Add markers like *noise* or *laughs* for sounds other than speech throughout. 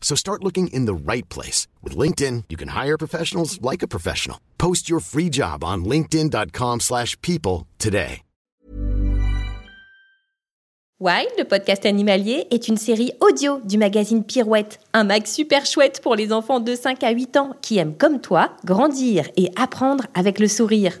So start looking in the right place. With LinkedIn, you can hire professionals like a professional. Post your free job on linkedin.com/people today. Wild, le podcast animalier, est une série audio du magazine Pirouette, un mag super chouette pour les enfants de 5 à 8 ans qui aiment comme toi grandir et apprendre avec le sourire.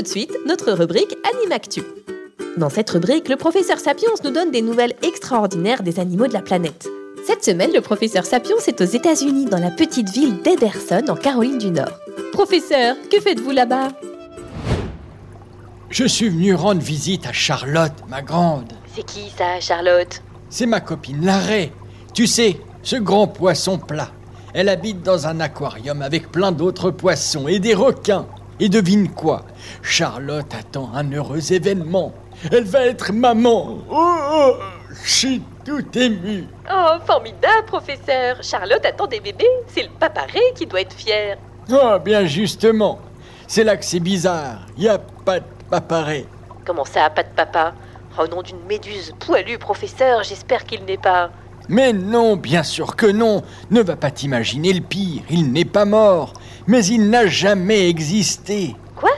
Tout de suite, notre rubrique Animactu. Dans cette rubrique, le professeur Sapiens nous donne des nouvelles extraordinaires des animaux de la planète. Cette semaine, le professeur Sapiens est aux États-Unis, dans la petite ville d'Ederson, en Caroline du Nord. Professeur, que faites-vous là-bas? Je suis venu rendre visite à Charlotte, ma grande. C'est qui ça, Charlotte? C'est ma copine Larrey. Tu sais, ce grand poisson plat. Elle habite dans un aquarium avec plein d'autres poissons et des requins. Et devine quoi? Charlotte attend un heureux événement. Elle va être maman. Oh, je suis tout ému. Oh, formidable, professeur Charlotte attend des bébés, c'est le paparé qui doit être fier. Oh, bien justement. C'est là que c'est bizarre. Y a pas de paparé. Comment ça, pas de papa? Oh nom d'une méduse poilue, professeur, j'espère qu'il n'est pas... Mais non, bien sûr que non. Ne va pas t'imaginer le pire. Il n'est pas mort. Mais il n'a jamais existé. Quoi?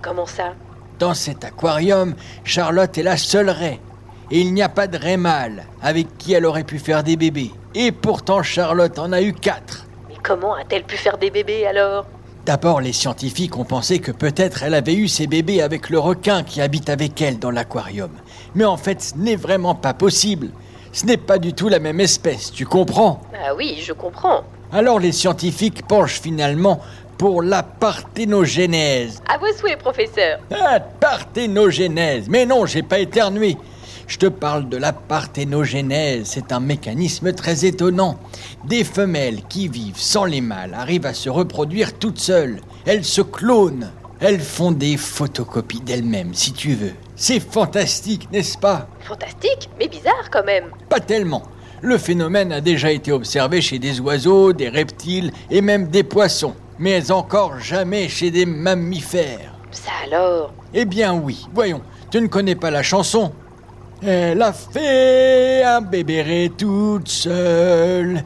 Comment ça? Dans cet aquarium, Charlotte est la seule raie. Et il n'y a pas de raie mâle avec qui elle aurait pu faire des bébés. Et pourtant, Charlotte en a eu quatre. Mais comment a-t-elle pu faire des bébés alors? D'abord, les scientifiques ont pensé que peut-être elle avait eu ses bébés avec le requin qui habite avec elle dans l'aquarium. Mais en fait, ce n'est vraiment pas possible. Ce n'est pas du tout la même espèce, tu comprends Ah oui, je comprends. Alors les scientifiques penchent finalement pour la parthénogenèse. À vos souhaits, professeur. Ah, parthénogenèse Mais non, j'ai pas éternué. Je te parle de la parthénogenèse. C'est un mécanisme très étonnant. Des femelles qui vivent sans les mâles arrivent à se reproduire toutes seules. Elles se clonent. Elles font des photocopies d'elles-mêmes, si tu veux. C'est fantastique, n'est-ce pas? Fantastique, mais bizarre quand même. Pas tellement. Le phénomène a déjà été observé chez des oiseaux, des reptiles et même des poissons, mais encore jamais chez des mammifères. Ça alors? Eh bien oui, voyons, tu ne connais pas la chanson? Elle a fait un bébé toute seule.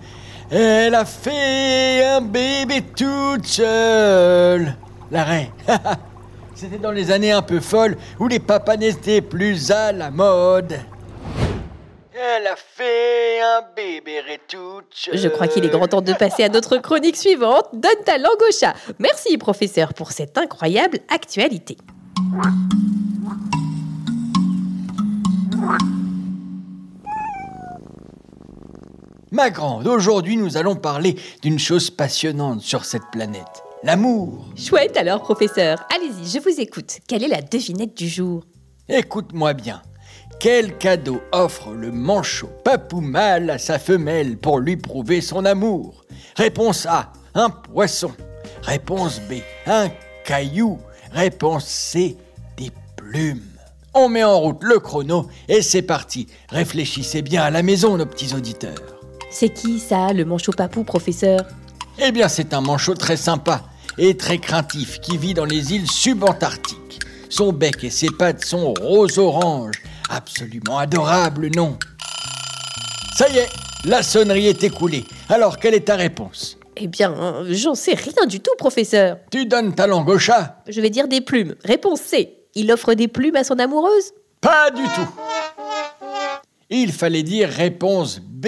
Elle a fait un bébé toute seule. L'arrêt. *laughs* C'était dans les années un peu folles où les papas n'étaient plus à la mode. Elle a fait un bébé seule. Je crois qu'il est grand temps de passer à notre chronique suivante. Donne ta langue au chat. Merci, professeur, pour cette incroyable actualité. Ma grande, aujourd'hui nous allons parler d'une chose passionnante sur cette planète. L'amour. Chouette alors, professeur. Allez-y, je vous écoute. Quelle est la devinette du jour? Écoute-moi bien. Quel cadeau offre le manchot papou mâle à sa femelle pour lui prouver son amour? Réponse A, un poisson. Réponse B, un caillou. Réponse C, des plumes. On met en route le chrono et c'est parti. Réfléchissez bien à la maison, nos petits auditeurs. C'est qui ça, le manchot papou, professeur? Eh bien, c'est un manchot très sympa et très craintif qui vit dans les îles subantarctiques. Son bec et ses pattes sont rose-orange. Absolument adorable, non? Ça y est, La sonnerie est écoulée. Alors, quelle est ta réponse? Eh bien, j'en sais rien du tout, professeur. Tu donnes ta langue au chat Je vais dire des plumes. Réponse C. Il offre des plumes à son amoureuse? Pas du tout. Il fallait dire réponse B,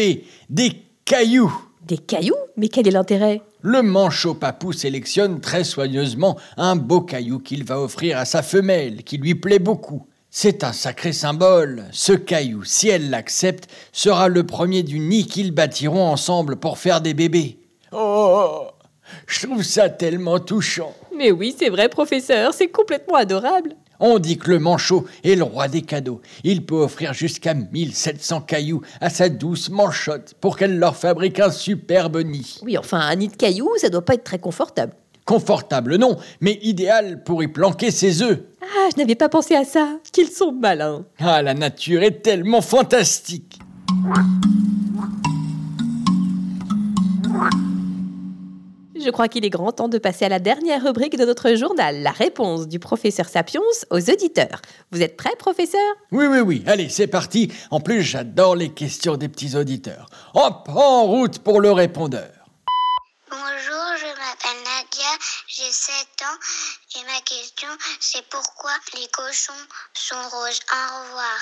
des cailloux. Des cailloux Mais quel est l'intérêt? Le manchot papou sélectionne très soigneusement un beau caillou qu'il va offrir à sa femelle, qui lui plaît beaucoup. C'est un sacré symbole. Ce caillou, si elle l'accepte, sera le premier du nid qu'ils bâtiront ensemble pour faire des bébés. Oh, je trouve ça tellement touchant. Mais oui, c'est vrai, professeur, c'est complètement adorable. On dit que le manchot est le roi des cadeaux. Il peut offrir jusqu'à 1700 cailloux à sa douce manchotte pour qu'elle leur fabrique un superbe nid. Oui, enfin, un nid de cailloux, ça doit pas être très confortable. Confortable, non, mais idéal pour y planquer ses œufs. Ah, je n'avais pas pensé à ça. Qu'ils sont malins. Ah, la nature est tellement fantastique. Je crois qu'il est grand temps de passer à la dernière rubrique de notre journal, la réponse du professeur Sapiens aux auditeurs. Vous êtes prêt, professeur? Oui, oui, oui. Allez, c'est parti. En plus, j'adore les questions des petits auditeurs. Hop, en route pour le répondeur. Bonjour, je m'appelle Nadia, j'ai 7 ans et ma question c'est pourquoi les cochons sont roses? Au revoir.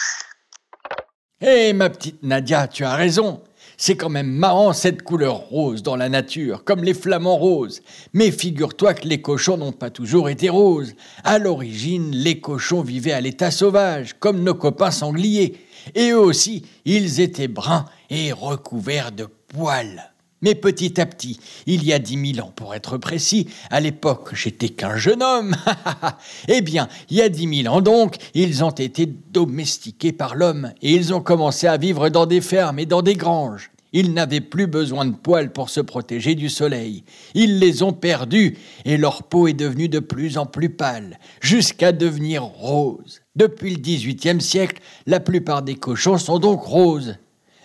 Hé, ma petite Nadia, tu as raison. C'est quand même marrant cette couleur rose dans la nature, comme les flamants roses. Mais figure-toi que les cochons n'ont pas toujours été roses. À l'origine, les cochons vivaient à l'état sauvage, comme nos copains sangliers. Et eux aussi, ils étaient bruns et recouverts de poils. Mais petit à petit, il y a dix mille ans pour être précis, à l'époque j'étais qu'un jeune homme. *laughs* eh bien, il y a dix mille ans donc, ils ont été domestiqués par l'homme et ils ont commencé à vivre dans des fermes et dans des granges. Ils n'avaient plus besoin de poils pour se protéger du soleil. Ils les ont perdus et leur peau est devenue de plus en plus pâle, jusqu'à devenir rose. Depuis le XVIIIe siècle, la plupart des cochons sont donc roses.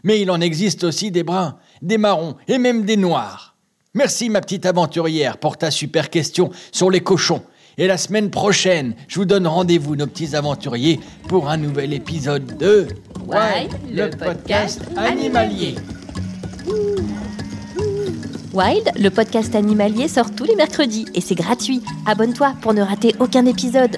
Mais il en existe aussi des bruns, des marrons et même des noirs. Merci ma petite aventurière pour ta super question sur les cochons. Et la semaine prochaine, je vous donne rendez-vous, nos petits aventuriers, pour un nouvel épisode de Wild, le podcast animalier. Wild, le podcast animalier sort tous les mercredis et c'est gratuit. Abonne-toi pour ne rater aucun épisode.